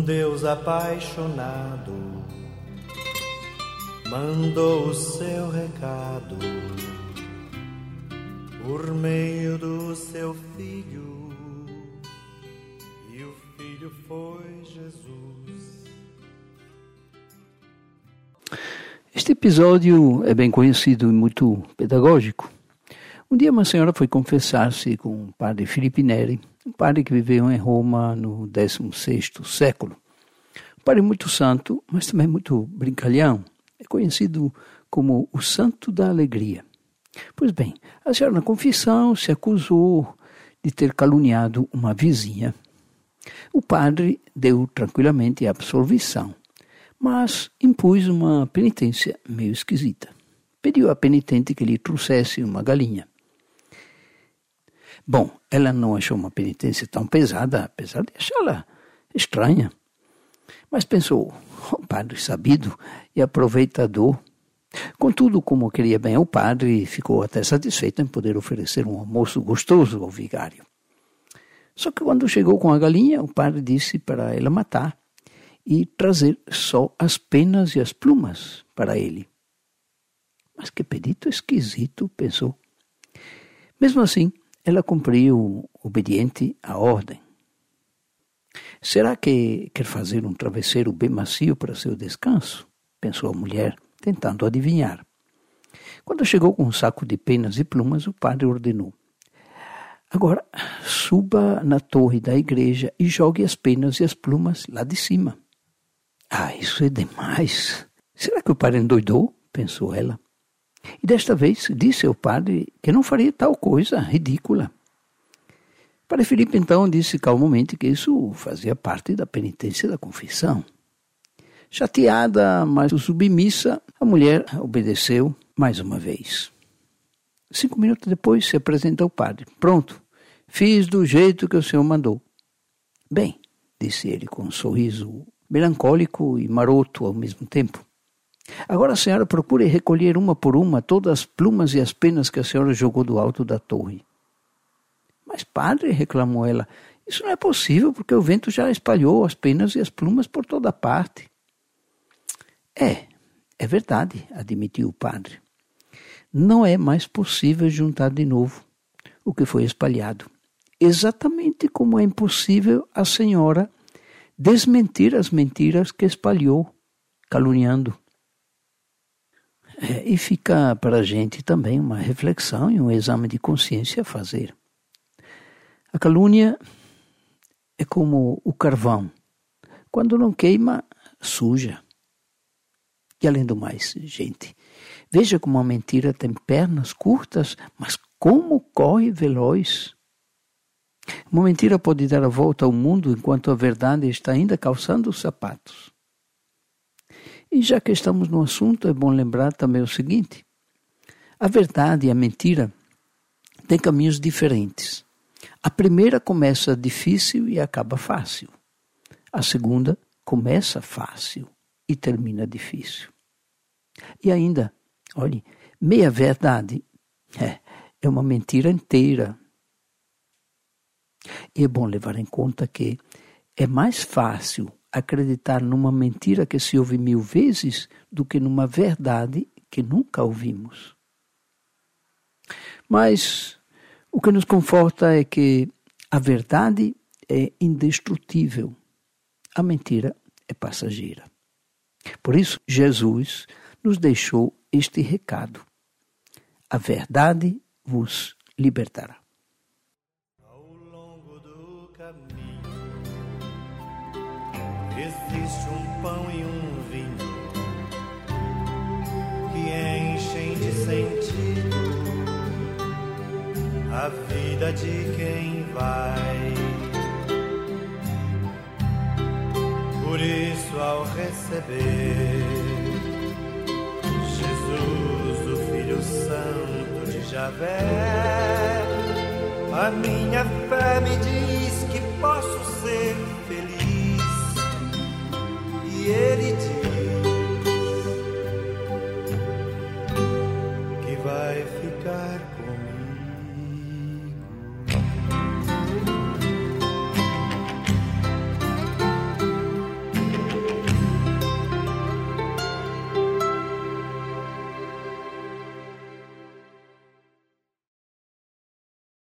Deus apaixonado mandou o seu recado por meio do seu filho, e o filho foi Jesus. Este episódio é bem conhecido e muito pedagógico. Um dia uma senhora foi confessar-se com o padre Filipe Neri, um padre que viveu em Roma no 16º século. Um padre muito santo, mas também muito brincalhão. É conhecido como o Santo da Alegria. Pois bem, a senhora na confissão se acusou de ter caluniado uma vizinha. O padre deu tranquilamente a absolvição, mas impôs uma penitência meio esquisita. Pediu à penitente que lhe trouxesse uma galinha. Bom, ela não achou uma penitência tão pesada, apesar de achá-la estranha. Mas pensou, o oh, padre sabido e aproveitador. Contudo, como queria bem ao padre, ficou até satisfeito em poder oferecer um almoço gostoso ao vigário. Só que quando chegou com a galinha, o padre disse para ela matar e trazer só as penas e as plumas para ele. Mas que pedido esquisito, pensou. Mesmo assim, ela cumpriu obediente à ordem. Será que quer fazer um travesseiro bem macio para seu descanso? pensou a mulher, tentando adivinhar. Quando chegou com um saco de penas e plumas, o padre ordenou: Agora suba na torre da igreja e jogue as penas e as plumas lá de cima. Ah, isso é demais. Será que o padre endoidou? pensou ela. E desta vez disse ao padre que não faria tal coisa ridícula. Para Filipe, então, disse calmamente que isso fazia parte da penitência da confissão. Chateada, mas submissa, a mulher obedeceu mais uma vez. Cinco minutos depois se apresenta ao padre. Pronto, fiz do jeito que o senhor mandou. Bem, disse ele com um sorriso melancólico e maroto ao mesmo tempo. Agora a senhora procure recolher uma por uma todas as plumas e as penas que a senhora jogou do alto da torre. Mas, padre, reclamou ela, isso não é possível porque o vento já espalhou as penas e as plumas por toda parte. É, é verdade, admitiu o padre. Não é mais possível juntar de novo o que foi espalhado. Exatamente como é impossível a senhora desmentir as mentiras que espalhou, caluniando. É, e fica para a gente também uma reflexão e um exame de consciência a fazer. A calúnia é como o carvão. Quando não queima, suja. E além do mais, gente, veja como a mentira tem pernas curtas, mas como corre veloz. Uma mentira pode dar a volta ao mundo enquanto a verdade está ainda calçando os sapatos. E já que estamos no assunto, é bom lembrar também o seguinte: a verdade e a mentira têm caminhos diferentes. A primeira começa difícil e acaba fácil. A segunda começa fácil e termina difícil. E ainda, olhe, meia verdade é, é uma mentira inteira. E é bom levar em conta que é mais fácil acreditar numa mentira que se ouve mil vezes do que numa verdade que nunca ouvimos. Mas o que nos conforta é que a verdade é indestrutível, a mentira é passageira. Por isso, Jesus nos deixou este recado: a verdade vos libertará. Existe um pão e um vinho que enchem de sentido a vida de quem vai. Por isso, ao receber Jesus, o Filho Santo de Javé, a minha fé me diz que ele diz que vai ficar comigo.